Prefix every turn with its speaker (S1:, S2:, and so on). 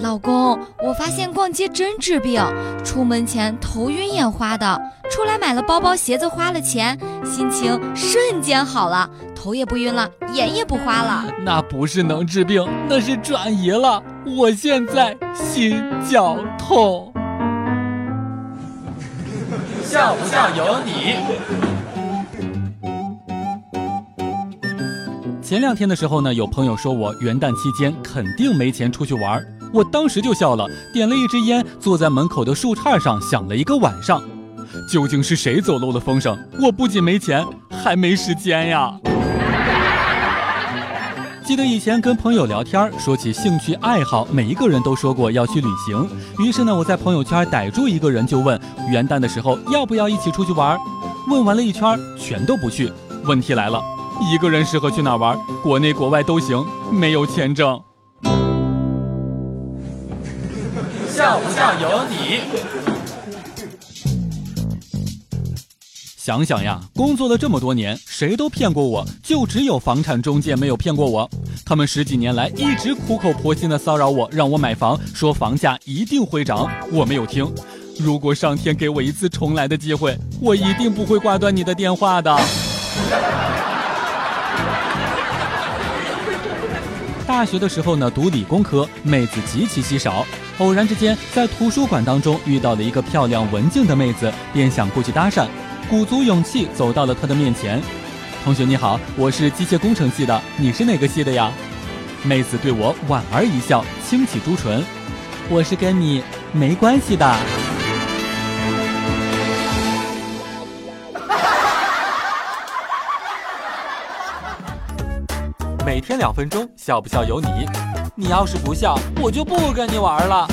S1: 老公，我发现逛街真治病，出门前头晕眼花的，出来买了包包鞋子花了钱，心情瞬间好了，头也不晕了，眼也不花了。
S2: 那不是能治病，那是转移了。我现在心绞痛。
S3: 笑不笑由你。
S2: 前两天的时候呢，有朋友说我元旦期间肯定没钱出去玩我当时就笑了，点了一支烟，坐在门口的树杈上想了一个晚上。究竟是谁走漏了风声？我不仅没钱，还没时间呀。记得以前跟朋友聊天，说起兴趣爱好，每一个人都说过要去旅行。于是呢，我在朋友圈逮住一个人就问：元旦的时候要不要一起出去玩？问完了一圈，全都不去。问题来了。一个人适合去哪玩？国内国外都行，没有签证。
S3: 笑不笑由你。
S2: 想想呀，工作了这么多年，谁都骗过我，就只有房产中介没有骗过我。他们十几年来一直苦口婆心的骚扰我，让我买房，说房价一定会涨，我没有听。如果上天给我一次重来的机会，我一定不会挂断你的电话的。大学的时候呢，读理工科，妹子极其稀少。偶然之间在图书馆当中遇到了一个漂亮文静的妹子，便想过去搭讪，鼓足勇气走到了她的面前。同学你好，我是机械工程系的，你是哪个系的呀？妹子对我莞尔一笑，轻启朱唇，我是跟你没关系的。每天两分钟，笑不笑由你。你要是不笑，我就不跟你玩了。